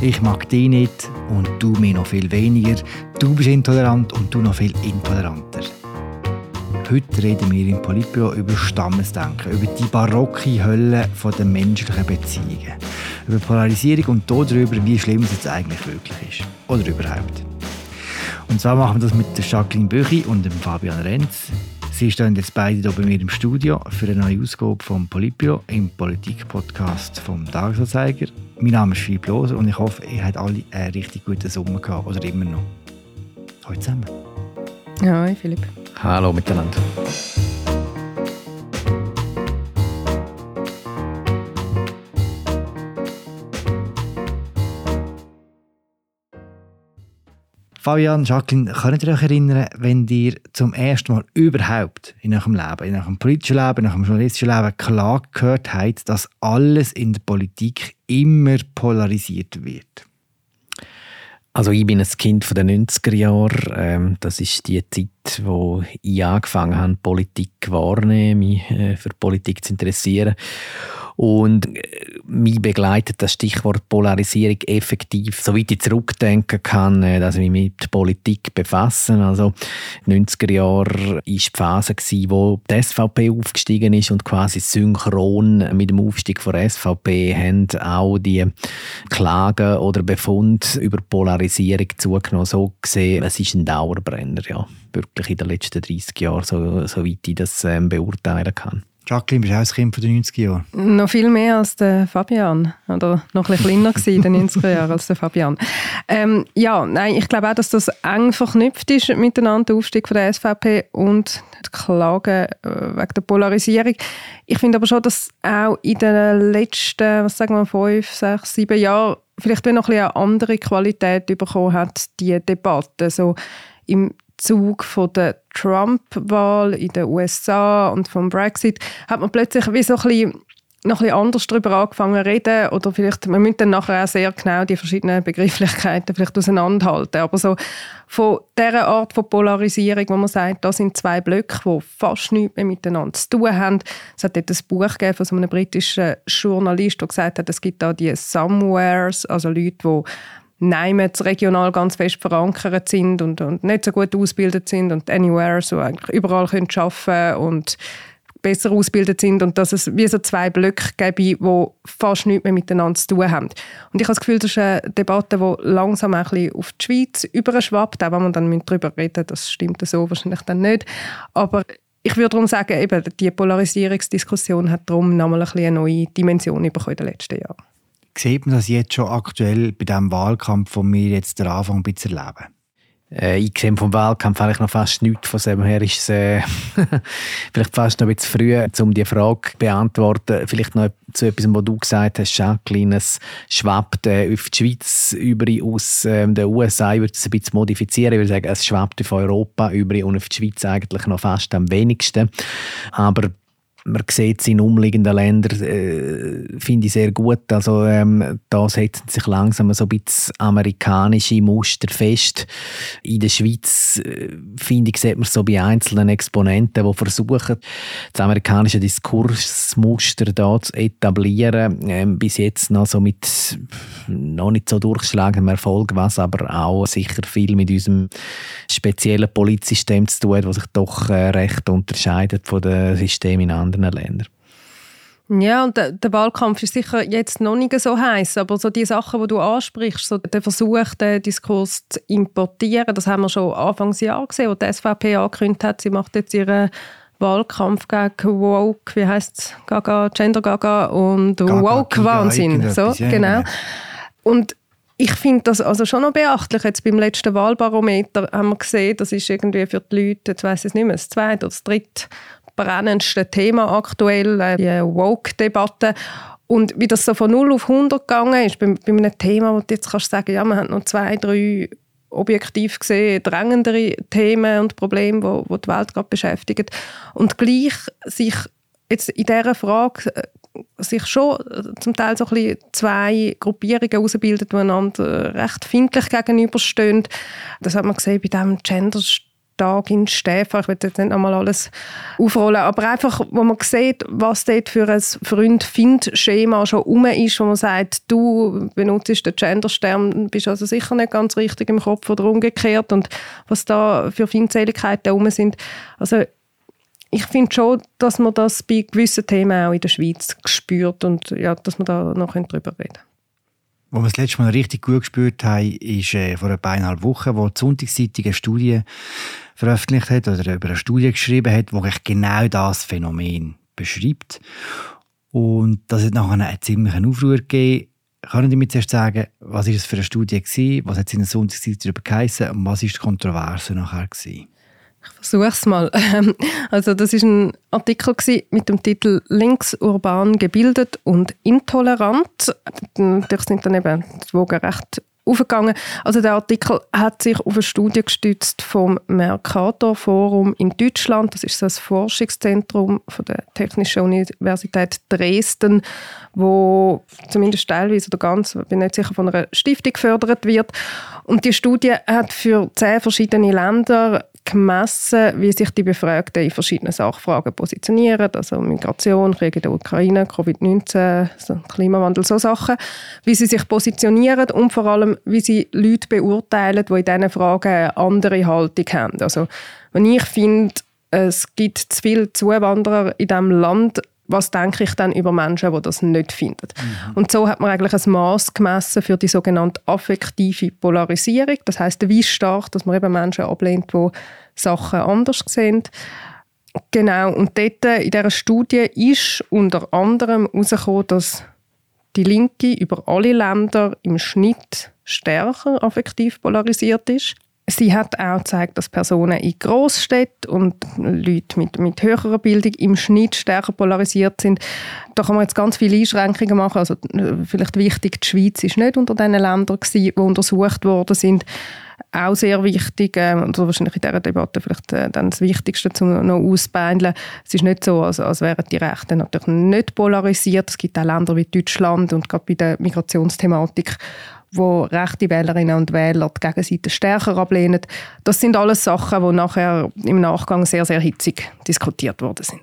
ich mag dich nicht und du mich noch viel weniger, du bist intolerant und du noch viel intoleranter. Heute reden wir im Politbüro über Stammesdenken, über die barocke Hölle der menschlichen Beziehungen, über Polarisierung und darüber, wie schlimm es jetzt eigentlich wirklich ist. Oder überhaupt. Und zwar machen wir das mit Jacqueline Büchi und dem Fabian Renz. Sie stehen jetzt beide hier bei mir im Studio für eine neue Ausgabe vom Politbüro im Politik-Podcast vom Tagesanzeiger. Mein Name ist Philipp Loser und ich hoffe, ihr habt alle einen richtig guten Sommer gehabt oder immer noch. Hallo zusammen. Hi Philipp. Hallo miteinander. Fabian, Jacqueline, könnt ihr euch erinnern, wenn ihr zum ersten Mal überhaupt in eurem Leben, in eurem politischen Leben, in eurem journalistischen Leben klar gehört habt, dass alles in der Politik immer polarisiert wird? Also ich bin ein Kind von den 90er Jahren. Ähm, das ist die Zeit, wo ich angefangen habe, Politik wahrzunehmen, mich äh, für Politik zu interessieren. Und äh, mich begleitet das Stichwort Polarisierung effektiv, soweit ich zurückdenken kann, äh, dass ich mich mit Politik befassen. Also in den 90er Jahren war die Phase, wo die SVP aufgestiegen ist und quasi synchron mit dem Aufstieg der SVP haben auch die Klagen oder Befund über Polarisierung zugenommen. So gesehen, es ist ein Dauerbrenner, ja, wirklich in den letzten 30 Jahren, so, soweit ich das ähm, beurteilen kann. Jacqueline, bist du auch ein Kind der 90er Jahre? Noch viel mehr als der Fabian. Oder noch ein bisschen kleiner in den 90er Jahren als der Fabian. Ähm, ja, nein, ich glaube auch, dass das eng verknüpft ist miteinander, der Aufstieg von der SVP und die Klagen äh, wegen der Polarisierung. Ich finde aber schon, dass auch in den letzten, was sagen wir, fünf, sechs, sieben Jahren vielleicht noch ein bisschen eine andere Qualität bekommen hat, die Debatte. So im Zug von der Trump-Wahl in den USA und vom Brexit hat man plötzlich wie so ein bisschen noch ein anders darüber angefangen zu reden oder vielleicht, man müsste dann nachher auch sehr genau die verschiedenen Begrifflichkeiten vielleicht auseinanderhalten, aber so von dieser Art von Polarisierung, wo man sagt, da sind zwei Blöcke, die fast nichts mehr miteinander zu tun haben. Es hat dort ein Buch gegeben von so einem britischen Journalist, der gesagt hat, es gibt da die Somewheres, also Leute, die Neimet regional ganz fest verankert sind und, und nicht so gut ausgebildet sind und anywhere so eigentlich überall können arbeiten und besser ausgebildet sind und dass es wie so zwei Blöcke gäbe, die fast nichts mehr miteinander zu tun haben. Und ich habe das Gefühl, das ist eine Debatte, die langsam ein bisschen auf die Schweiz überschwappt, auch wenn man dann darüber reden das stimmt so wahrscheinlich dann nicht. Aber ich würde darum sagen, eben, die Polarisierungsdiskussion hat darum nochmal ein eine neue Dimension bekommen in den letzten Jahren. Sieht man das jetzt schon aktuell bei dem Wahlkampf, den wir jetzt den Anfang ein erleben? Äh, ich sehe vom Wahlkampf eigentlich noch fast nichts. Von dem her ist es äh, vielleicht fast noch ein bisschen früh, um die Frage zu beantworten. Vielleicht noch zu etwas, was du gesagt hast, Jacqueline. Es schwappt äh, auf die Schweiz über aus äh, den USA. Ich würde es ein bisschen modifizieren. Ich würde sagen, es schwappt auf Europa über und auf die Schweiz eigentlich noch fast am wenigsten. Aber man sieht es in umliegenden Ländern, äh, finde ich sehr gut. Also ähm, da setzen sich langsam so ein bisschen amerikanische Muster fest. In der Schweiz, äh, finde ich, sieht man so bei einzelnen Exponenten, die versuchen, das amerikanische Diskursmuster da zu etablieren. Ähm, bis jetzt noch so mit noch nicht so durchschlagendem Erfolg, was aber auch sicher viel mit unserem speziellen Politsystem zu tun hat, das sich doch äh, recht unterscheidet von den Systemen in anderen anderen Ländern. Ja, und der, der, Wahlkampf ist sicher jetzt noch nicht so heiß, aber so die Sachen, die du ansprichst, so der Versuch, den Diskurs zu importieren, das haben wir schon Anfangs Jahr gesehen, wo die SVP angekündigt hat, sie macht jetzt ihren Wahlkampf gegen Woke, wie heißt es, Gaga, Gender Gaga und Woke-Wahnsinn. So, genau. Und ich finde das also schon noch beachtlich. Jetzt beim letzten Wahlbarometer haben wir gesehen, das ist irgendwie für die Leute, jetzt weiss ich es nicht mehr, das zweite oder das dritte brennendste Thema aktuell, äh, die Woke-Debatte. Und wie das so von 0 auf 100 gegangen ist, bei, bei einem Thema, wo du jetzt kannst sagen, ja, man hat noch zwei, drei objektiv gesehen drängendere Themen und Probleme, wo, wo die Welt gerade beschäftigt. Und gleich sich jetzt in dieser Frage äh, sich schon äh, zum Teil so ein bisschen zwei Gruppierungen herausbilden, die einander recht findlich gegenüberstehen. Das hat man gesehen bei dem Gender Tag in Stäfa, ich will jetzt nicht nochmal alles aufrollen, aber einfach, wo man sieht, was dort für ein Freund-Find-Schema schon rum ist, wo man sagt, du benutzt den Genderstern, bist also sicher nicht ganz richtig im Kopf oder umgekehrt und was da für Feindseligkeiten rum sind. Also ich finde schon, dass man das bei gewissen Themen auch in der Schweiz spürt und ja, dass man da noch darüber reden können. Wo wir das letzte Mal richtig gut gespürt haben, ist äh, vor ein eineinhalb Wochen, wo die Sonntagszeitung eine Studie veröffentlicht hat oder über eine Studie geschrieben hat, die genau das Phänomen beschreibt. Und das hat nachher einen ziemlichen Aufruhr gegeben. Können Sie mir zuerst sagen, was ist das für eine Studie gewesen, was hat es in der Sonntagszeitung darüber geheißen und was ist die Kontroverse nachher gewesen? Ich versuche es mal. Also das ist ein Artikel mit dem Titel «Links urban gebildet und intolerant». Natürlich sind dann eben die Wogen recht aufgegangen. Also der Artikel hat sich auf eine Studie gestützt vom Mercator Forum in Deutschland. Das ist das Forschungszentrum von der Technischen Universität Dresden, wo zumindest teilweise oder ganz, bin nicht sicher, von einer Stiftung gefördert wird. Und die Studie hat für zehn verschiedene Länder gemessen, wie sich die Befragten in verschiedenen Sachfragen positionieren, also Migration, Krieg in der Ukraine, Covid-19, also Klimawandel, so Sachen, wie sie sich positionieren und vor allem, wie sie Leute beurteilen, die in diesen Fragen eine andere Haltung haben. Also wenn ich finde, es gibt zu viele Zuwanderer in diesem Land, was denke ich dann über Menschen, die das nicht finden. Mhm. Und so hat man eigentlich ein Maß gemessen für die sogenannte affektive Polarisierung. Das heißt, wie stark, dass man eben Menschen ablehnt, die Sachen anders sehen. Genau, und dort in dieser Studie ist unter anderem herausgekommen, dass die Linke über alle Länder im Schnitt stärker affektiv polarisiert ist. Sie hat auch gezeigt, dass Personen in Großstädten und Leute mit, mit höherer Bildung im Schnitt stärker polarisiert sind. Da kann man jetzt ganz viele Einschränkungen machen. Also vielleicht wichtig, die Schweiz ist nicht unter den Ländern gewesen, die untersucht worden sind. Auch sehr wichtig, äh, und wahrscheinlich in dieser Debatte vielleicht äh, dann das Wichtigste zum noch ausbeindeln. Es ist nicht so, als, als wären die Rechten natürlich nicht polarisiert. Es gibt auch Länder wie Deutschland und gerade bei der Migrationsthematik wo rechte Wählerinnen und Wähler die Gegenseite stärker ablehnen. Das sind alles Sachen, die nachher im Nachgang sehr, sehr hitzig diskutiert worden sind.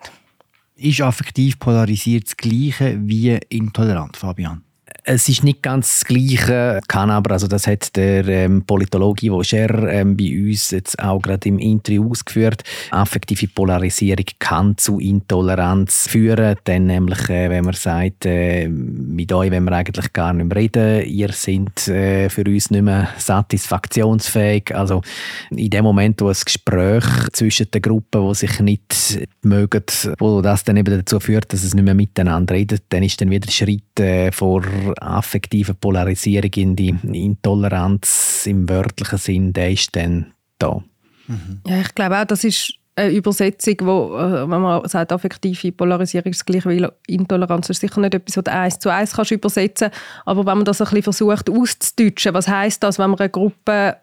Ist affektiv polarisiert das Gleiche wie intolerant, Fabian? Es ist nicht ganz das Gleiche, kann aber, also das hat der ähm, Politologe Ivo Scher ähm, bei uns jetzt auch gerade im Interview ausgeführt. Affektive Polarisierung kann zu Intoleranz führen, denn nämlich, äh, wenn man sagt, äh, mit euch wenn wir eigentlich gar nicht mehr reden, ihr seid äh, für uns nicht mehr satisfaktionsfähig. Also in dem Moment, wo ein Gespräch zwischen den Gruppen, die sich nicht mögen, wo das dann eben dazu führt, dass es nicht mehr miteinander redet, dann ist dann wieder Schritt äh, vor affektive Polarisierung in die Intoleranz im wörtlichen Sinn, der ist dann da. Mhm. Ja, ich glaube auch, das ist eine Übersetzung, wo, äh, wenn man sagt, affektive Polarisierung ist gleich wie Intoleranz, ist sicher nicht etwas, was du eins zu eins kannst übersetzen aber wenn man das ein bisschen versucht auszudeutschen, was heißt das, wenn man eine Gruppe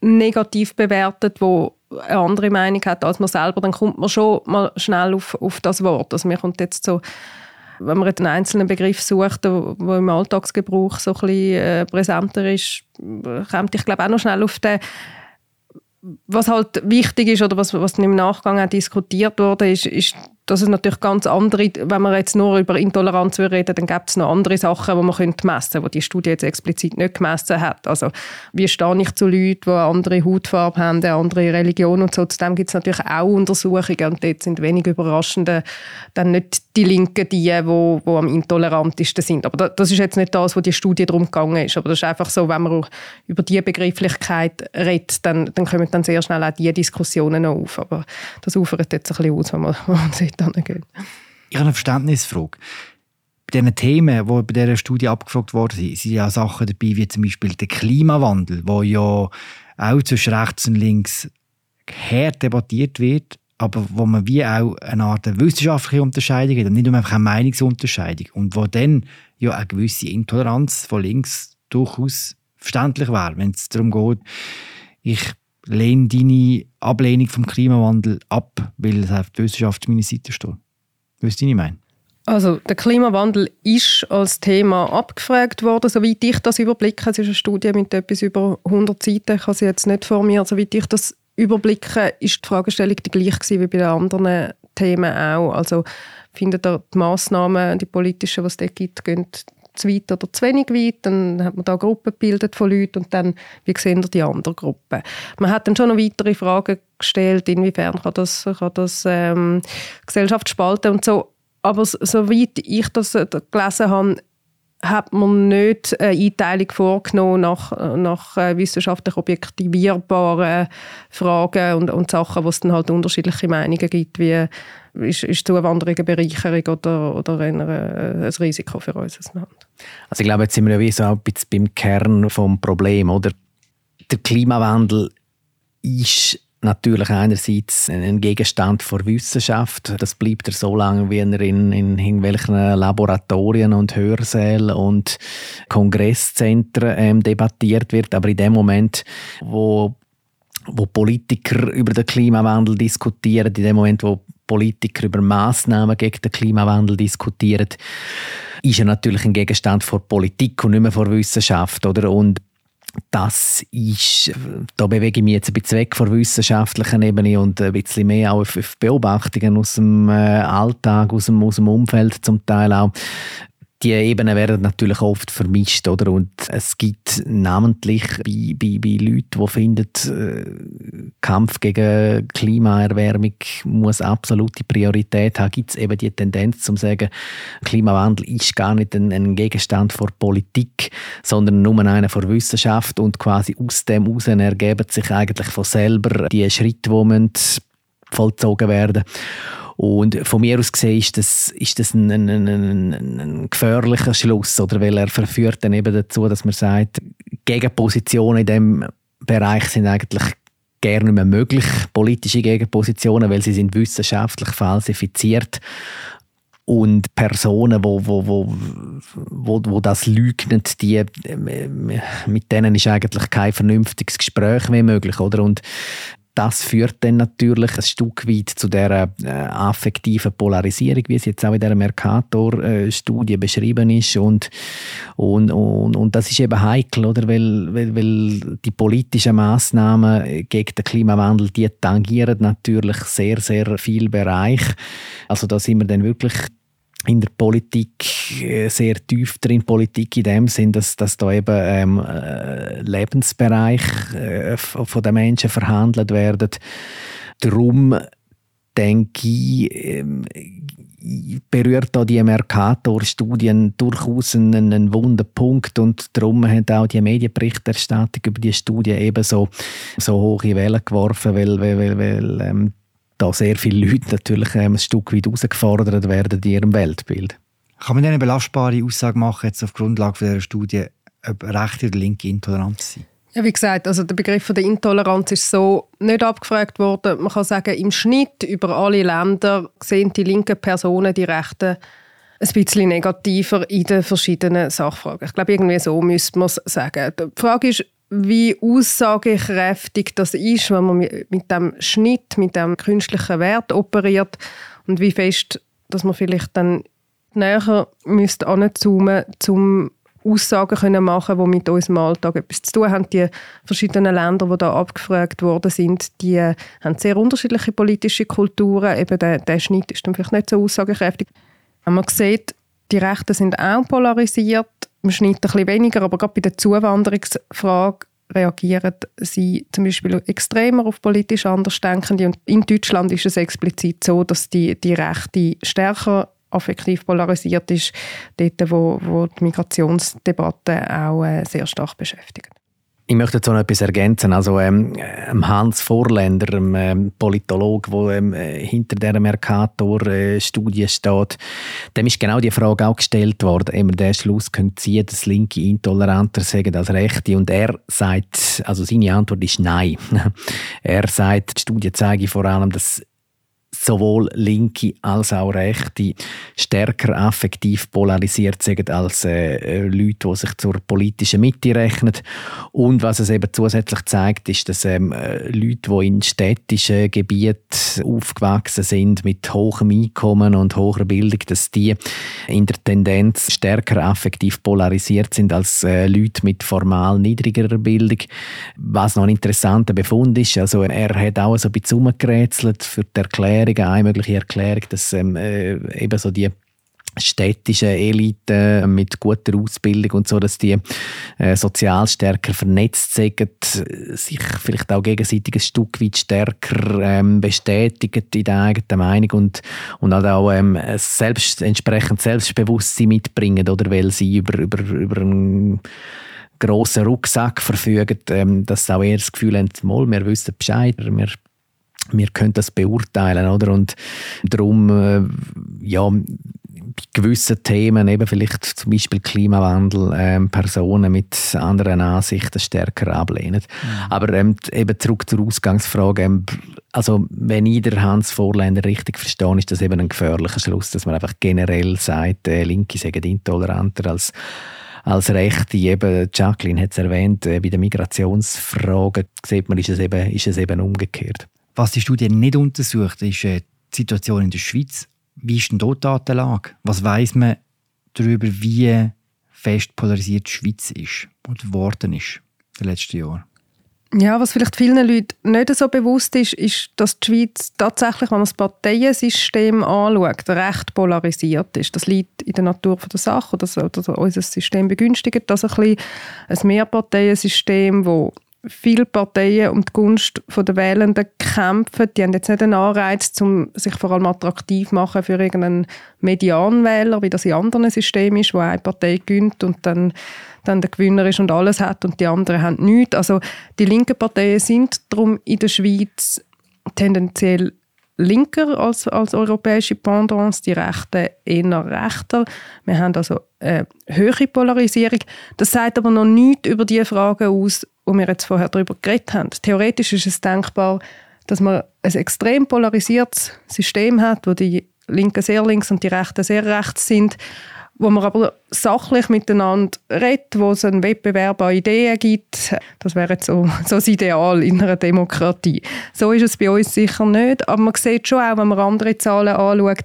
negativ bewertet, wo eine andere Meinung hat als man selber, dann kommt man schon mal schnell auf, auf das Wort. Also mir kommt jetzt so wenn man einen einzelnen Begriff sucht, der im Alltagsgebrauch so ein bisschen äh, präsenter ist, kommt ich glaube auch noch schnell auf den was halt wichtig ist oder was, was im Nachgang auch diskutiert wurde, ist, ist dass es natürlich ganz andere, wenn man jetzt nur über Intoleranz reden dann gibt es noch andere Sachen, die man messen könnte, die die Studie jetzt explizit nicht gemessen hat. Also wie stehe ich zu Leuten, die eine andere Hautfarbe haben, eine andere Religion und so. Zudem gibt es natürlich auch Untersuchungen und dort sind wenig überraschende dann nicht die Linken die, die, die am intolerantesten sind. Aber das ist jetzt nicht das, wo die Studie darum gegangen ist. Aber das ist einfach so, wenn man über diese Begrifflichkeit redet, dann, dann kommen dann sehr schnell auch diese Diskussionen auf. Aber das ufert jetzt ein bisschen aus, wenn man, wenn man gehen. Ich habe eine Verständnisfrage. Bei diesen Themen, die bei dieser Studie abgefragt wurden, sind ja Sachen dabei, wie zum Beispiel der Klimawandel, wo ja auch zwischen rechts und links hart debattiert wird, aber wo man wie auch eine Art wissenschaftliche Unterscheidung hat und nicht nur einfach eine Meinungsunterscheidung. Und wo dann ja eine gewisse Intoleranz von links durchaus verständlich wäre, wenn es darum geht, ich lehne deine Ablehnung vom Klimawandel ab, weil es auf der Wissenschaft meine Seite steht. Weißt du, was ich meine? Also der Klimawandel ist als Thema abgefragt worden, soweit ich das überblicke. Es ist eine Studie mit etwas über 100 Seiten, ich habe sie jetzt nicht vor mir, soweit ich das überblicken, ist die Fragestellung die gleiche wie bei den anderen Themen auch. Also findet ihr die Massnahmen, die politischen, die es dort gibt, gehen zu weit oder zu wenig weit. Dann hat man da Gruppen gebildet von Leuten und dann, wie sehen die anderen Gruppen. Man hat dann schon noch weitere Fragen gestellt, inwiefern kann das, kann das ähm, Gesellschaft spalten und so. Aber soweit ich das äh, gelesen habe, hat man nicht eine Einteilung vorgenommen nach, nach äh, wissenschaftlich objektivierbaren Fragen und, und Sachen, wo es dann halt unterschiedliche Meinungen gibt, wie ist, ist Zuwanderung eine Bereicherung oder, oder ein, Risiko für unser Land. Also ich glaube, jetzt sind wir ja wie so ein bisschen beim Kern des Problems, oder? Der Klimawandel ist natürlich einerseits ein Gegenstand der Wissenschaft. Das bleibt er so lange, wie er in, in irgendwelchen Laboratorien und Hörsälen und Kongresszentren ähm, debattiert wird. Aber in dem Moment, wo wo Politiker über den Klimawandel diskutieren, in dem Moment, wo Politiker über Maßnahmen gegen den Klimawandel diskutieren, ist er natürlich ein Gegenstand vor Politik und nicht mehr vor Wissenschaft, oder? Und das ist, da bewege ich mich jetzt ein bisschen weg von der wissenschaftlichen Ebene und ein bisschen mehr auch auf, Beobachtungen aus dem äh, Alltag, aus dem, aus dem Umfeld zum Teil auch die Ebenen werden natürlich oft vermischt, oder? Und es gibt namentlich bei, bei, bei Leuten, die finden, äh, Kampf gegen Klimaerwärmung muss absolute Priorität haben, gibt es eben die Tendenz zu sagen, Klimawandel ist gar nicht ein, ein Gegenstand vor Politik, sondern nur einer vor Wissenschaft und quasi aus dem heraus ergeben sich eigentlich von selber die Schritte, die vollzogen werden müssen. Und von mir aus gesehen ist das, ist das ein, ein, ein, ein, gefährlicher Schluss, oder? weil er verführt dann eben dazu, dass man sagt, Gegenpositionen in diesem Bereich sind eigentlich gerne nicht mehr möglich, politische Gegenpositionen, weil sie sind wissenschaftlich falsifiziert und Personen, wo, wo, wo, wo, wo das leugnen, die, mit denen ist eigentlich kein vernünftiges Gespräch mehr möglich, oder? Und das führt dann natürlich ein Stück weit zu der äh, affektiven Polarisierung, wie es jetzt auch in der Mercator-Studie beschrieben ist. Und, und, und, und das ist eben heikel, oder? Weil, weil, weil die politischen Maßnahmen gegen den Klimawandel, die tangieren natürlich sehr, sehr viel Bereich. Also da sind wir dann wirklich in der Politik äh, sehr tief drin, Politik in dem Sinn, dass, dass da eben ähm, äh, Lebensbereich äh, von den Menschen verhandelt werden. Darum denke ich, ähm, berührt da die Mercator-Studien durchaus einen, einen wunden Punkt und darum hat auch die Medienberichterstattung über die Studie eben so, so hohe Wellen geworfen, weil, weil, weil, weil ähm, da sehr viele Leute natürlich ähm, ein Stück weit herausgefordert werden in ihrem Weltbild. Kann man eine belastbare Aussage machen, jetzt auf Grundlage dieser Studie, ob rechte oder linke Intoleranz sind? Ja, wie gesagt, also der Begriff der Intoleranz ist so nicht abgefragt worden. Man kann sagen, im Schnitt über alle Länder sehen die linken Personen die Rechten ein bisschen negativer in den verschiedenen Sachfragen. Ich glaube, irgendwie so müsste man es sagen. Die Frage ist, wie aussagekräftig das ist, wenn man mit dem Schnitt, mit dem künstlichen Wert operiert und wie fest, dass man vielleicht dann näher müsste anzoomen, um Aussagen können machen, die mit unserem Alltag etwas zu tun haben. Die verschiedenen Länder, die da abgefragt worden sind, die haben sehr unterschiedliche politische Kulturen. Eben der, der Schnitt ist dann vielleicht nicht so aussagekräftig. Wenn man sieht, die Rechten sind auch polarisiert, im Schnitt ein bisschen weniger, aber gerade bei der Zuwanderungsfrage reagieren sie zum Beispiel extremer auf politisch Andersdenkende. Und in Deutschland ist es explizit so, dass die, die Rechte stärker affektiv polarisiert ist, dort, wo, wo die Migrationsdebatte auch äh, sehr stark beschäftigt. Ich möchte jetzt noch etwas ergänzen. Also ähm, ähm Hans Vorländer, einem ähm, Politologe, der ähm, äh, hinter der Mercator-Studie steht, dem ist genau die Frage auch gestellt worden. Immer der Schluss können ziehen, dass Linke intoleranter sagen als Rechte. Und er sagt, also seine Antwort ist Nein. er sagt, die Studie zeige vor allem, dass sowohl Linke als auch Rechte stärker affektiv polarisiert sind als äh, Leute, die sich zur politischen Mitte rechnen. Und was es eben zusätzlich zeigt, ist, dass ähm, Leute, die in städtischen Gebieten aufgewachsen sind mit hohem Einkommen und hoher Bildung, dass die in der Tendenz stärker affektiv polarisiert sind als äh, Leute mit formal niedrigerer Bildung. Was noch ein interessanter Befund ist, also er hat auch so ein bisschen für die Erklärung, eine mögliche Erklärung, dass ähm, äh, eben so die städtische Elite mit guter Ausbildung und so, dass die äh, sozial stärker vernetzt sind, sich vielleicht auch gegenseitig ein Stück weit stärker ähm, bestätigen in der eigenen Meinung und, und halt auch ähm, selbst, entsprechend Selbstbewusstsein mitbringen, oder? Weil sie über, über, über einen grossen Rucksack verfügen, ähm, dass sie auch eher das Gefühl haben, wir wissen Bescheid, wir wir können das beurteilen, oder? Und darum, äh, ja, bei gewissen Themen, eben vielleicht zum Beispiel Klimawandel, ähm, Personen mit anderen Ansichten stärker ablehnen. Mhm. Aber ähm, eben zurück zur Ausgangsfrage. Ähm, also, wenn ich der Hans Vorländer richtig verstehe, ist das eben ein gefährlicher Schluss, dass man einfach generell sagt, äh, Linke sagen intoleranter als als Rechte, eben Jacqueline hat es erwähnt, äh, bei den Migrationsfragen sieht man, ist es eben, ist es eben umgekehrt. Was die Studie nicht untersucht, ist äh, die Situation in der Schweiz. Wie ist denn dort die Datenlage? Was weiß man darüber, wie fest polarisiert die Schweiz ist oder geworden ist in den letzten Jahren? Ja, was vielleicht vielen Leuten nicht so bewusst ist, ist, dass die Schweiz tatsächlich, wenn man das Parteiensystem anschaut, recht polarisiert ist. Das liegt in der Natur der Sache, oder unser System begünstigt das ein bisschen. Ein Mehrparteiensystem, das viele Parteien um die Gunst der Wählenden kämpfen. Die haben jetzt nicht den Anreiz, um sich vor allem attraktiv zu machen für irgendeinen Medianwähler, wie das in anderen Systemen ist, wo eine Partei gönnt und dann, dann der Gewinner ist und alles hat und die anderen haben nichts. Also die linken Parteien sind darum in der Schweiz tendenziell linker als, als europäische Pendants, die Rechten eher rechter. Wir haben also eine höhere Polarisierung. Das sagt aber noch nichts über die Fragen aus, wo wir jetzt vorher darüber geredet haben. Theoretisch ist es denkbar, dass man ein extrem polarisiertes System hat, wo die Linken sehr links und die Rechten sehr rechts sind, wo man aber sachlich miteinander redet, wo es einen Wettbewerb an Ideen gibt. Das wäre so, so das Ideal in einer Demokratie. So ist es bei uns sicher nicht, aber man sieht schon auch, wenn man andere Zahlen anschaut,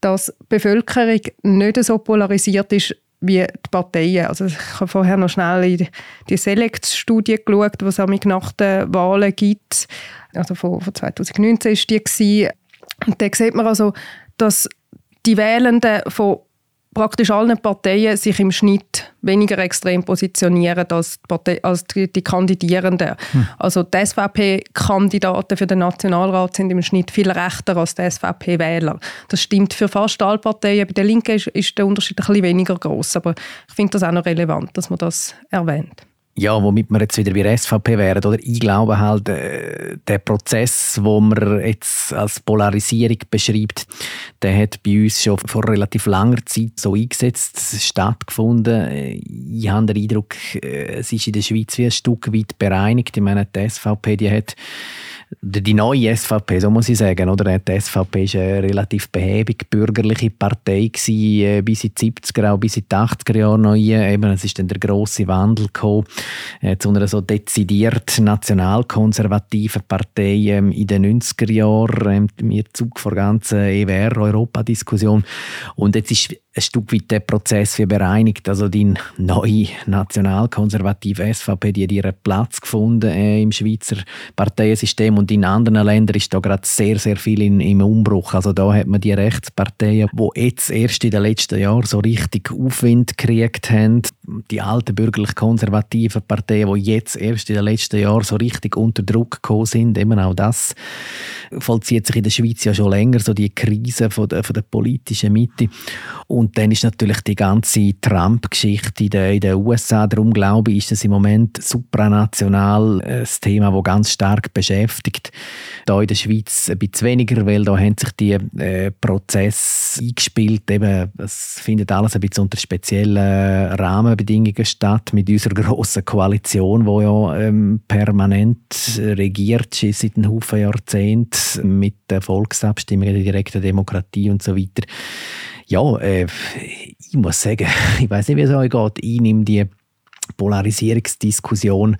dass die Bevölkerung nicht so polarisiert ist wie die Parteien. Also ich habe vorher noch schnell in die Select-Studie geschaut, die es nach den Wahlen gibt. Also von, von 2019 war die. Und da sieht man also, dass die Wählenden von praktisch allen Parteien sich im Schnitt weniger extrem positionieren als die, Partei, als die, die Kandidierenden. Hm. Also die SVP-Kandidaten für den Nationalrat sind im Schnitt viel rechter als die SVP-Wähler. Das stimmt für fast alle Parteien. Bei der Linken ist, ist der Unterschied ein bisschen weniger groß, aber ich finde das auch noch relevant, dass man das erwähnt. Ja, womit wir jetzt wieder bei der SVP wären, oder? Ich glaube halt, äh, der Prozess, wo man jetzt als Polarisierung beschreibt, der hat bei uns schon vor relativ langer Zeit so eingesetzt, stattgefunden. Ich habe den Eindruck, äh, es ist in der Schweiz wie ein Stück weit bereinigt. Ich meine, die SVP, die hat die neue SVP, so muss ich sagen, oder? Die SVP war eine relativ behäbig bürgerliche Partei gewesen, äh, bis in die 70er, auch bis in die 80er Jahre noch. Eben, es ist dann der große Wandel gekommen, äh, zu einer so dezidiert nationalkonservativen Partei ähm, in den 90er Jahren, ähm, im Zug vor ganzen EWR-Europa-Diskussion. Und jetzt ist ein Stück weit der Prozess wie bereinigt. Also die neue nationalkonservative SVP, die hat ihren Platz gefunden äh, im Schweizer Parteiensystem und in anderen Ländern ist da gerade sehr, sehr viel in, im Umbruch. Also da hat man die Rechtsparteien, die jetzt erst in den letzten Jahren so richtig Aufwind gekriegt haben. Die alten bürgerlich-konservativen Parteien, die jetzt erst in den letzten Jahren so richtig unter Druck gekommen sind. Eben auch das vollzieht sich in der Schweiz ja schon länger, so die Krise von der, von der politischen Mitte. Und dann ist natürlich die ganze Trump-Geschichte in, in den USA. Darum glaube ich, ist das im Moment supranational ein äh, Thema, das ganz stark beschäftigt. Da in der Schweiz ein bisschen weniger, weil da haben sich die äh, Prozesse eingespielt. Eben, es findet alles ein bisschen unter speziellen Rahmenbedingungen statt, mit unserer grossen Koalition, die ja ähm, permanent regiert seit einem Haufen Jahrzehnten mit der Volksabstimmung, der direkten Demokratie und so weiter. Ja, äh, ich muss sagen, ich weiß nicht, wie es euch geht. Ich nehme die Polarisierungsdiskussion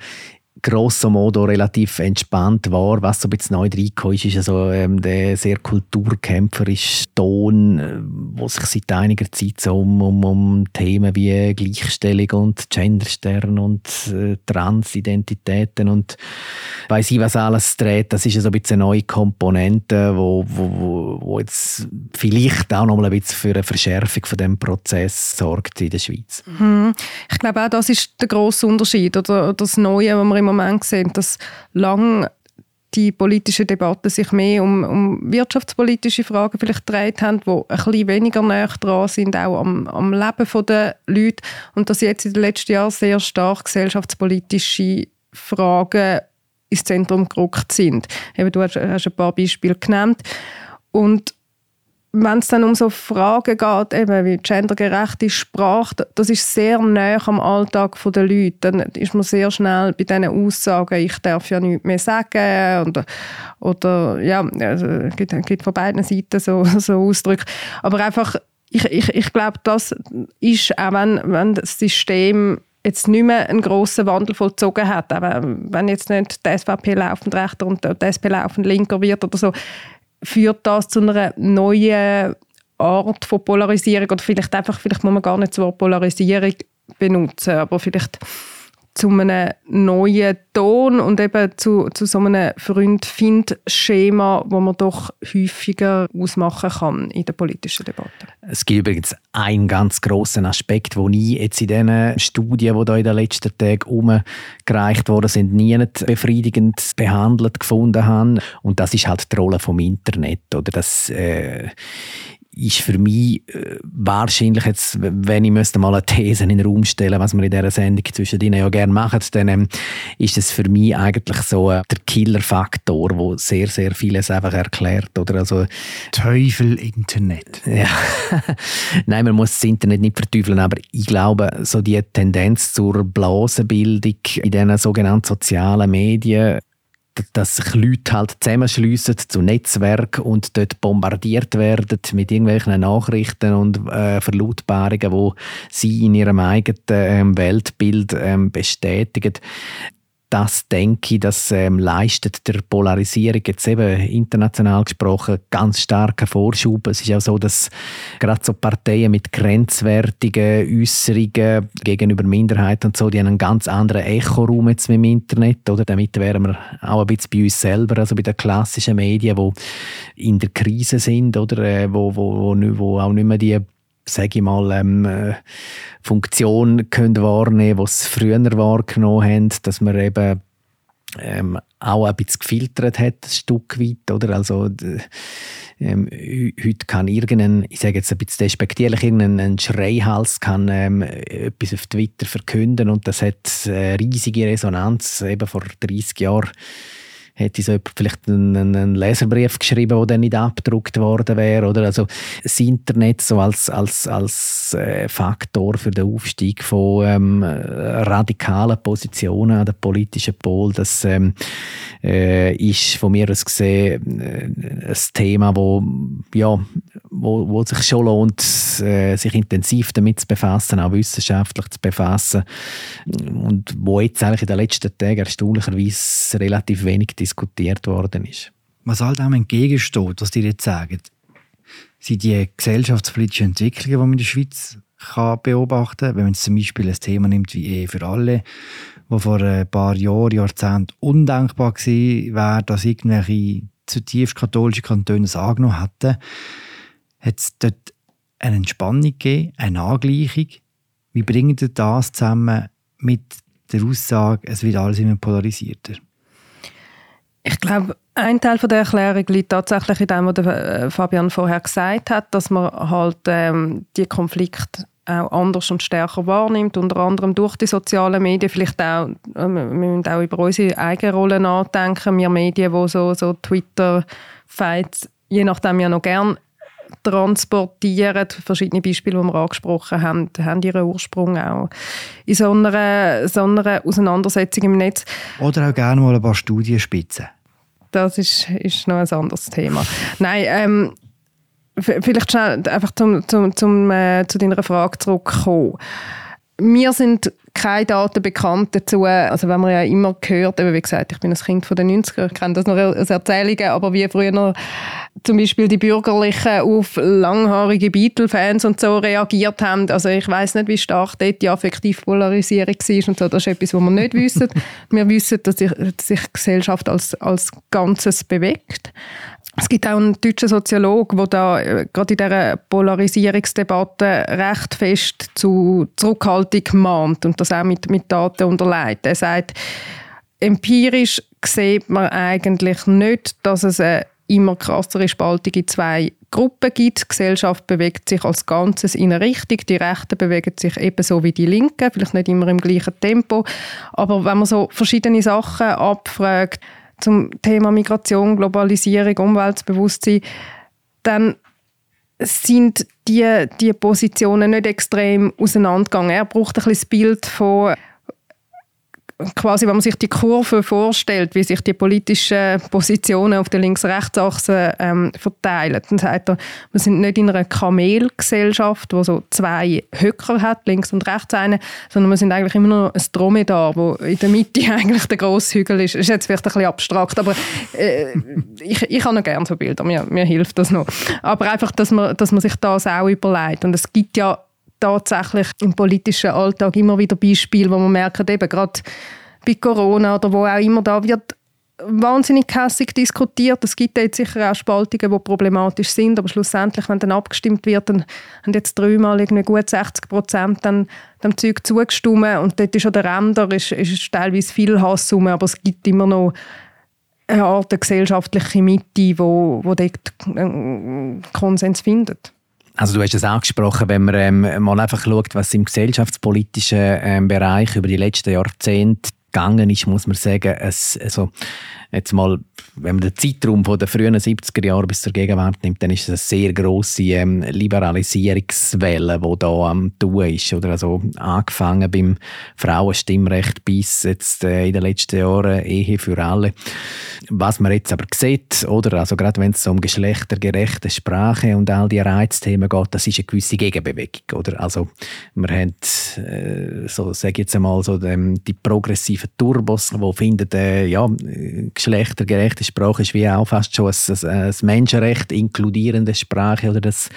grosso modo relativ entspannt war. Was so ein bisschen neu reingekommen ist, ist also, ähm, der sehr kulturkämpferische Ton, äh, sich seit einiger Zeit so um, um, um Themen wie Gleichstellung und Genderstern und äh, Transidentitäten und weiß ich was alles dreht. Das ist so ein bisschen eine neue Komponente, wo, wo, wo jetzt vielleicht auch noch mal ein bisschen für eine Verschärfung von dem Prozess sorgt in der Schweiz. Mhm. Ich glaube auch, das ist der große Unterschied oder das Neue, was wir im Moment sehen, dass lang die politische Debatte sich mehr um, um wirtschaftspolitische Fragen vielleicht gedreht haben, die ein bisschen weniger näher dran sind, auch am, am Leben der Leute. Und dass jetzt in den letzten Jahren sehr stark gesellschaftspolitische Fragen ins Zentrum gerückt sind. Eben, du hast, hast ein paar Beispiele genannt. Und wenn es dann um so Fragen geht, eben wie gendergerechte Sprache, das ist sehr nah am Alltag der Leute. Dann ist man sehr schnell bei diesen Aussagen, ich darf ja nichts mehr sagen oder, oder ja, also, es gibt, gibt von beiden Seiten so, so Ausdrücke. Aber einfach, ich, ich, ich glaube, das ist, auch wenn, wenn das System jetzt nicht mehr einen grossen Wandel vollzogen hat, aber wenn jetzt nicht die SVP laufend rechter und die SP laufend linker wird oder so, führt das zu einer neuen Art von Polarisierung oder vielleicht einfach, vielleicht muss man gar nicht Wort Polarisierung benutzen, aber vielleicht zu einem neuen Ton und eben zu, zu so einem Freund-Find-Schema, wo man doch häufiger ausmachen kann in der politischen Debatte. Es gibt übrigens einen ganz grossen Aspekt, den ich jetzt in diesen Studien, die da in den letzten Tagen umgereicht worden sind, nie befriedigend behandelt gefunden habe. Und das ist halt die Rolle vom Internet. Oder das, äh, ist für mich äh, wahrscheinlich jetzt, wenn ich müsste mal eine These in den Raum stellen, was wir in dieser Sendung zwischen ihnen ja gerne machen, dann ähm, ist es für mich eigentlich so äh, der Killer-Faktor, wo sehr, sehr vieles einfach erklärt. Oder? Also, Teufel Internet. Ja. Nein, man muss das Internet nicht verteufeln, aber ich glaube, so die Tendenz zur Blasenbildung in diesen sogenannten sozialen Medien dass sich Leute halt zusammenschliessen zu Netzwerken und dort bombardiert werden mit irgendwelchen Nachrichten und äh, Verlautbarungen, wo sie in ihrem eigenen ähm, Weltbild ähm, bestätigen das denke ich, das ähm, leistet der Polarisierung jetzt eben international gesprochen ganz starken Vorschub. Es ist auch so, dass gerade so Parteien mit grenzwertigen Äußerungen gegenüber Minderheiten und so, die haben einen ganz anderen Echoraum jetzt dem Internet, oder? Damit wären wir auch ein bisschen bei uns selber, also bei den klassischen Medien, die in der Krise sind, oder? Äh, wo, wo, wo, wo auch nicht mehr die sage ich mal, ähm, äh, Funktion können wahrnehmen können, die sie früher wahrgenommen haben, dass man eben ähm, auch ein bisschen gefiltert hat, ein Stück weit, oder? Also, ähm, heute kann irgendein, ich sage jetzt ein bisschen despektierlich, irgendein Schreihals kann ähm, etwas auf Twitter verkünden und das hat eine riesige Resonanz. Eben vor 30 Jahren hätte so vielleicht einen, einen Leserbrief geschrieben, der dann nicht abgedruckt worden wäre. Oder? Also das Internet so als, als, als äh, Faktor für den Aufstieg von ähm, radikalen Positionen an der politischen Pol, das ähm, äh, ist von mir aus gesehen äh, ein Thema, wo, ja, wo, wo sich schon lohnt, äh, sich intensiv damit zu befassen, auch wissenschaftlich zu befassen und wo jetzt eigentlich in den letzten Tagen erstaunlicherweise relativ wenig diskutiert worden ist. Was all dem entgegensteht, was die jetzt sagen, sind die gesellschaftspolitischen Entwicklungen, die man in der Schweiz kann beobachten kann. Wenn man zum Beispiel ein Thema nimmt wie Ehe für alle, wo vor ein paar Jahren, Jahrzehnten undenkbar war, dass irgendwelche zutiefst katholische Kantone es angenommen hätten, hat es dort eine Entspannung gegeben, eine Angleichung. Wie bringt ihr das zusammen mit der Aussage, es wird alles immer polarisierter? Ich glaube, ein Teil der Erklärung liegt tatsächlich in dem, was äh, Fabian vorher gesagt hat, dass man halt ähm, die Konflikte auch anders und stärker wahrnimmt, unter anderem durch die sozialen Medien, vielleicht auch, äh, wir müssen auch über unsere eigene Rolle nachdenken, wir Medien, wo so, so Twitter-Fights je nachdem ja noch gern transportieren. Verschiedene Beispiele, die wir angesprochen haben, haben ihren Ursprung auch in so einer, so einer Auseinandersetzung im Netz. Oder auch gerne mal ein paar Studienspitzen. Das ist, ist noch ein anderes Thema. Nein, ähm, vielleicht schnell einfach zum, zum, zum, äh, zu deiner Frage zurückkommen. Mir sind keine Daten bekannt dazu. Also wenn man ja immer gehört, wie gesagt, ich bin ein Kind von den 90er, ich kenne das noch aus Erzählungen, aber wie früher zum Beispiel die Bürgerlichen auf langhaarige Beatle-Fans und so reagiert haben. Also ich weiß nicht, wie stark dort die affektive Polarisierung war und so. Das ist etwas, was wir nicht wissen. Wir wissen, dass sich, dass sich Gesellschaft als, als Ganzes bewegt. Es gibt auch einen deutschen Soziologen, der da äh, gerade in dieser Polarisierungsdebatte recht fest zu Zurückhaltung mahnt und das auch mit, mit Daten unterleitet. Er sagt, empirisch sieht man eigentlich nicht, dass es eine immer krassere Spaltung in zwei Gruppen gibt. Die Gesellschaft bewegt sich als Ganzes in eine Richtung. Die Rechten bewegen sich ebenso wie die Linken, vielleicht nicht immer im gleichen Tempo. Aber wenn man so verschiedene Sachen abfragt, zum Thema Migration, Globalisierung, Umweltbewusstsein, dann sind die, die Positionen nicht extrem auseinandergegangen. Er braucht ein bisschen das Bild von quasi, wenn man sich die Kurve vorstellt, wie sich die politischen Positionen auf der Links-Rechts-Achse ähm, verteilen, dann sagt er, wir sind nicht in einer Kamelgesellschaft, wo so zwei Höcker hat, links und rechts eine, sondern wir sind eigentlich immer noch ein Dromedar, wo in der Mitte eigentlich der grosse Hügel ist. Das ist jetzt vielleicht ein bisschen abstrakt, aber äh, ich, ich habe noch gerne so Bilder, mir, mir hilft das noch. Aber einfach, dass man, dass man sich das auch überlegt. Und es gibt ja tatsächlich im politischen Alltag immer wieder Beispiele, wo man merkt, eben gerade bei Corona oder wo auch immer, da wird wahnsinnig hässig diskutiert. Es gibt jetzt sicher auch Spaltungen, die problematisch sind, aber schlussendlich, wenn dann abgestimmt wird, dann haben jetzt dreimal irgendwie gut 60 Prozent dann dem Zeug zugestimmt und dort ist an der Ränder ist, ist teilweise viel Hass rum, aber es gibt immer noch eine Art gesellschaftliche Mitte, wo, wo dort Konsens findet. Also du hast es angesprochen, wenn man ähm, mal einfach schaut, was im gesellschaftspolitischen ähm, Bereich über die letzten Jahrzehnte gegangen ist, muss man sagen, es, also jetzt mal, wenn man den Zeitraum von den frühen 70er Jahren bis zur Gegenwart nimmt, dann ist es eine sehr grosse ähm, Liberalisierungswelle, die da am tun ist. Oder also angefangen beim Frauenstimmrecht bis jetzt äh, in den letzten Jahren Ehe für alle. Was man jetzt aber sieht, oder also gerade wenn es um geschlechtergerechte Sprache und all die Reizthemen geht, das ist eine gewisse Gegenbewegung, oder? Also wir haben, äh, so sage jetzt einmal so die, die progressiven Turbos, die finden, äh, ja geschlechtergerechte Sprache ist wie auch fast schon ein, ein, Menschenrecht inkludierende Sprache oder dass,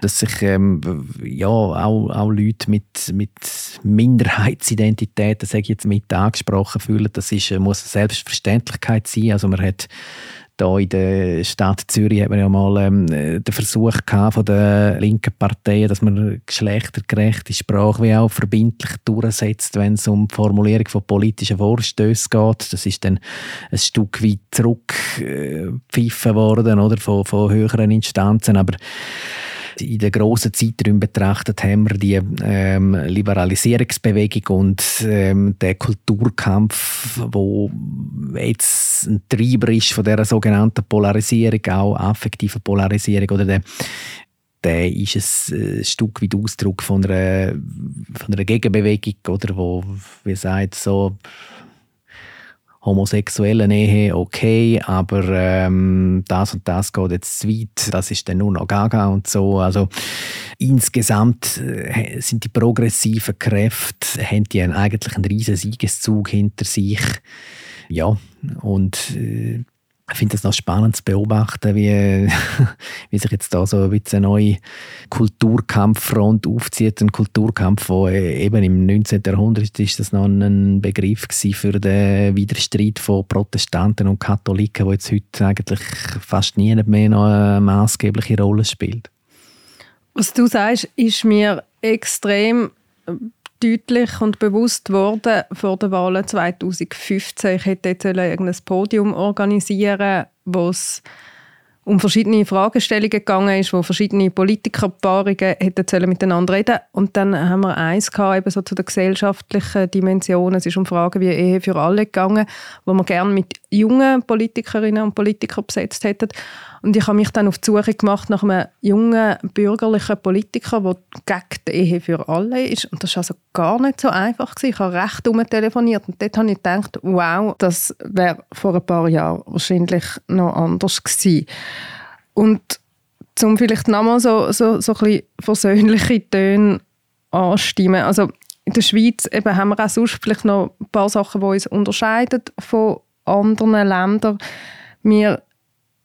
dass sich ähm, ja auch, auch Leute mit, mit Minderheitsidentitäten, sage ich jetzt mit angesprochen fühlen, das ist, muss eine Selbstverständlichkeit sein. Also man hat da in der Stadt Zürich hat man ja mal ähm, den Versuch gehabt von der linken Parteien, dass man geschlechtergerechte Sprache wie auch verbindlich durchsetzt, wenn es um die Formulierung von politischen Vorstößen geht. Das ist dann ein Stück weit zurückgepfiffen worden oder, von, von höheren Instanzen, aber in den grossen Zeiträumen betrachtet haben wir die ähm, Liberalisierungsbewegung und ähm, den Kulturkampf, wo jetzt ein Treiber ist von der sogenannten Polarisierung, auch affektive Polarisierung oder der der ist ein, Stück weit Ausdruck von einer, von einer Gegenbewegung, oder, wo, wie sagt, so homosexuelle Nähe okay, aber ähm, das und das geht jetzt zu weit, das ist dann nur noch Gaga und so. Also insgesamt äh, sind die progressiven Kräfte, haben die eigentlich einen riesen Siegeszug hinter sich. Ja, und äh, ich finde es noch spannend zu beobachten, wie, wie sich jetzt da so ein bisschen eine neue Kulturkampffront aufzieht. Ein Kulturkampf, wo eben im 19. Jahrhundert ist das noch ein Begriff für den Widerstreit von Protestanten und Katholiken, wo jetzt heute eigentlich fast nie mehr noch eine maßgebliche Rolle spielt. Was du sagst, ist mir extrem deutlich und bewusst geworden vor den Wahlen 2015. Ich hätte jetzt ein Podium organisieren wo es um verschiedene Fragestellungen gegangen ist, wo verschiedene Politikerpaarungen hätten miteinander reden Und dann haben wir eins gehabt, eben so zu der gesellschaftlichen Dimension. Es ist um Fragen wie Ehe für alle gegangen, wo man gerne mit junge Politikerinnen und Politiker besetzt hätten. Und ich habe mich dann auf die Suche gemacht nach einem jungen bürgerlichen Politiker, der gegen die Ehe für alle ist. Und das war also gar nicht so einfach. Gewesen. Ich habe recht telefoniert und dort habe ich gedacht, wow, das wäre vor ein paar Jahren wahrscheinlich noch anders gewesen. Und um vielleicht nochmal so, so, so ein bisschen versöhnliche Töne anstimmen. Also in der Schweiz eben haben wir auch sonst vielleicht noch ein paar Sachen, die uns unterscheiden von anderen Ländern. Wir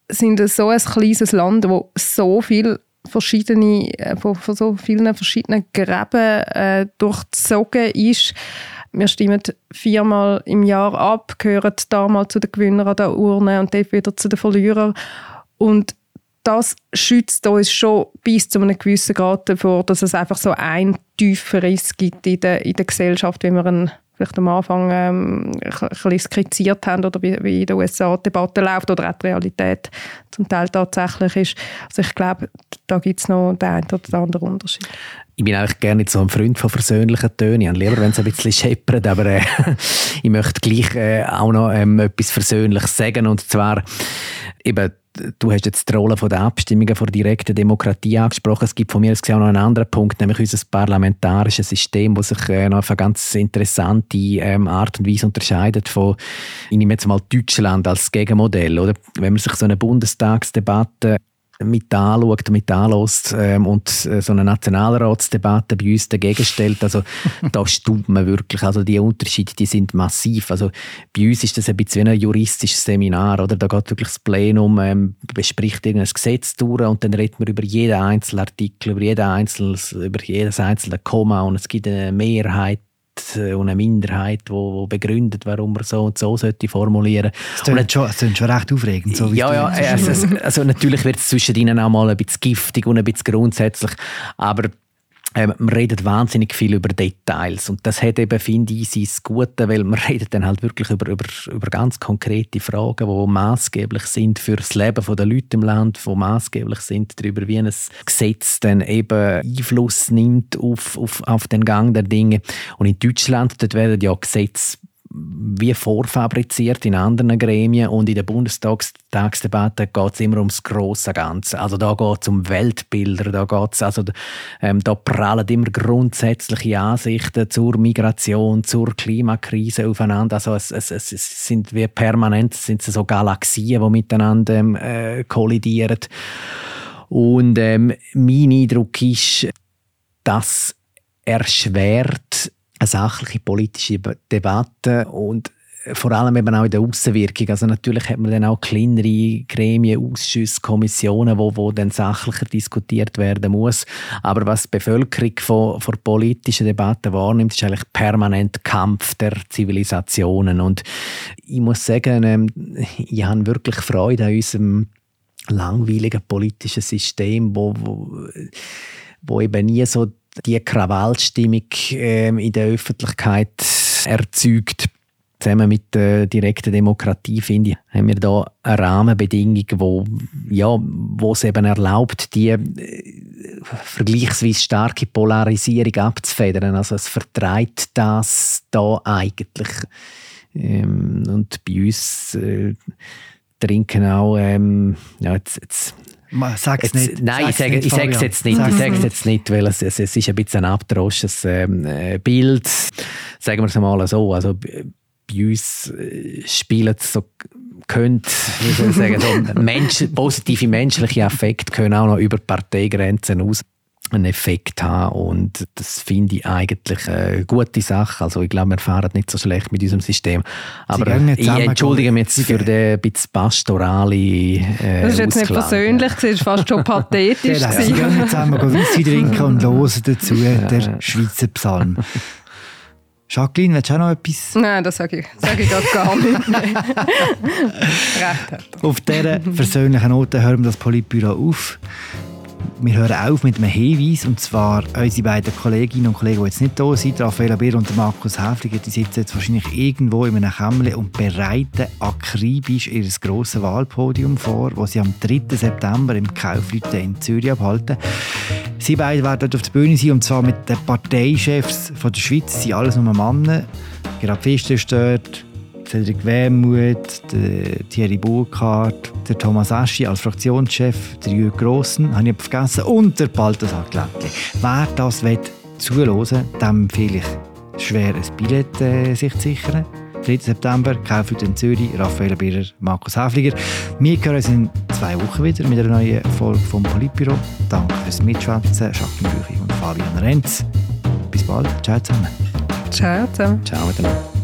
sind so ein kleines Land, wo so viel verschiedene, äh, von, von so vielen verschiedenen Gräben äh, durchzogen ist. Wir stimmen viermal im Jahr ab, gehören damals zu den Gewinnern an der Urne und dann wieder zu den Verlierern. Und das schützt uns schon bis zu einem gewissen Grad davor, dass es einfach so ein tiefer Riss gibt in der, in der Gesellschaft, wie wir ihn vielleicht am Anfang ähm, ein bisschen skizziert haben oder wie, wie in den USA die Debatte läuft oder auch die Realität zum Teil tatsächlich ist. Also ich glaube, da gibt es noch den einen oder anderen Unterschied. Ich bin eigentlich gerne so ein Freund von versöhnlichen Tönen. Ich habe lieber, wenn es ein bisschen scheppert, aber äh, ich möchte gleich äh, auch noch ähm, etwas Versöhnliches sagen und zwar eben Du hast jetzt die Rolle der Abstimmungen der direkten Demokratie angesprochen. Es gibt von mir aus auch noch einen anderen Punkt, nämlich unser parlamentarisches System, das sich äh, auf eine ganz interessante ähm, Art und Weise unterscheidet von, ich nehme jetzt mal Deutschland als Gegenmodell. Oder? Wenn man sich so eine Bundestagsdebatte mit anschaut, mit anlässt ähm, und äh, so eine Nationalratsdebatte bei uns dagegen stellt, also da staubt man wirklich. Also die Unterschiede, die sind massiv. Also bei uns ist das ein bisschen wie ein juristisches Seminar, oder? Da geht wirklich das Plenum, ähm, bespricht irgendein Gesetz durch und dann redet man über jeden einzelnen Artikel, über, jeden über jedes einzelne Komma und es gibt eine Mehrheit und eine Minderheit, die, begründet, warum man so und so sollte formulieren. Das klingt schon, schon recht aufregend. So ja, ja, also, also, natürlich wird es zwischen ihnen auch mal ein bisschen giftig und ein bisschen grundsätzlich, aber ähm, man redet wahnsinnig viel über Details und das hat eben, finde ich, sein Gute, weil man redet dann halt wirklich über, über, über ganz konkrete Fragen, die maßgeblich sind für das Leben der Leute im Land, die maßgeblich sind darüber, wie ein Gesetz dann eben Einfluss nimmt auf, auf, auf den Gang der Dinge. Und in Deutschland, dort werden ja Gesetze wie vorfabriziert in anderen Gremien und in der Bundestagsdebatte geht es immer ums große Ganze. Also da geht es um Weltbilder, da geht's, also ähm, da prallen immer grundsätzliche Ansichten zur Migration, zur Klimakrise aufeinander. Also es, es, es sind wie permanent sind so Galaxien, die miteinander ähm, äh, kollidieren. Und ähm, mein Eindruck ist, dass erschwert eine sachliche politische Debatte und vor allem eben auch in der Außenwirkung. Also natürlich hat man dann auch kleinere Gremien, Ausschüsse, Kommissionen, wo, wo dann sachlicher diskutiert werden muss. Aber was die Bevölkerung von, von politischen Debatten wahrnimmt, ist eigentlich permanent Kampf der Zivilisationen. Und ich muss sagen, ähm, ich habe wirklich Freude an unserem langweiligen politischen System, wo, wo, wo eben nie so die Krawallstimmung ähm, in der Öffentlichkeit erzeugt. Zusammen mit der direkten Demokratie, finde ich, haben wir da eine Rahmenbedingung, wo, ja, wo es eben erlaubt, die äh, vergleichsweise starke Polarisierung abzufedern. Also es vertreibt das da eigentlich. Ähm, und bei uns äh, trinken auch, ähm, ja, jetzt, jetzt Sag es nicht. Nein, ich sage es jetzt nicht. Ich sage es jetzt nicht, weil es, es, es ist ein bisschen ein abdroschtes ähm, äh, Bild. Sagen wir es mal so. Also bei uns äh, spielen so könnte, wie soll ich sagen, so Mensch, positive menschliche Affekte können auch noch über Parteigrenzen aus einen Effekt haben und das finde ich eigentlich eine gute Sache. Also ich glaube, wir fahren nicht so schlecht mit unserem System. Aber ich entschuldige mich jetzt für den bisschen pastorale äh, Das ist jetzt nicht persönlich, das ist fast schon pathetisch. genau, Sie gehen jetzt zusammen Weisse trinken und hören dazu den Schweizer Psalm. Jacqueline, willst du auch noch etwas? Nein, das sage ich, sage ich gar nicht. Recht hat Auf dieser persönlichen Note hören wir das Politbüro auf wir hören auf mit einem Hinweis, und zwar unsere beiden Kolleginnen und Kollegen, die jetzt nicht da sind, Raffaella Beer und Markus Häfliger, die sitzen jetzt wahrscheinlich irgendwo in einem Kämmerchen und bereiten akribisch ihr grosses Wahlpodium vor, das sie am 3. September im Kaufleute in Zürich abhalten. Sie beide werden dort auf der Bühne sein, und zwar mit den Parteichefs von der Schweiz, sie sind alles nur Männer. Gerhard Pfister ist dort, Cedric Wermuth, der Thierry Burkhardt, der Thomas Aschi als Fraktionschef, der Jürg Grossen, habe ich vergessen, und der Balthasar Glättli. Wer das will, zuhören dem empfehle ich schwer ein Billett äh, sich zu sichern. 3. September kaufen in Zürich Raphael Birrer, Markus Häfliger. Wir hören uns in zwei Wochen wieder mit einer neuen Folge vom Politbüro. Danke fürs Mitschwätzen, Jacqueline Büchi und Fabian Renz. Bis bald. Ciao zusammen. Ciao zusammen. Ciao miteinander.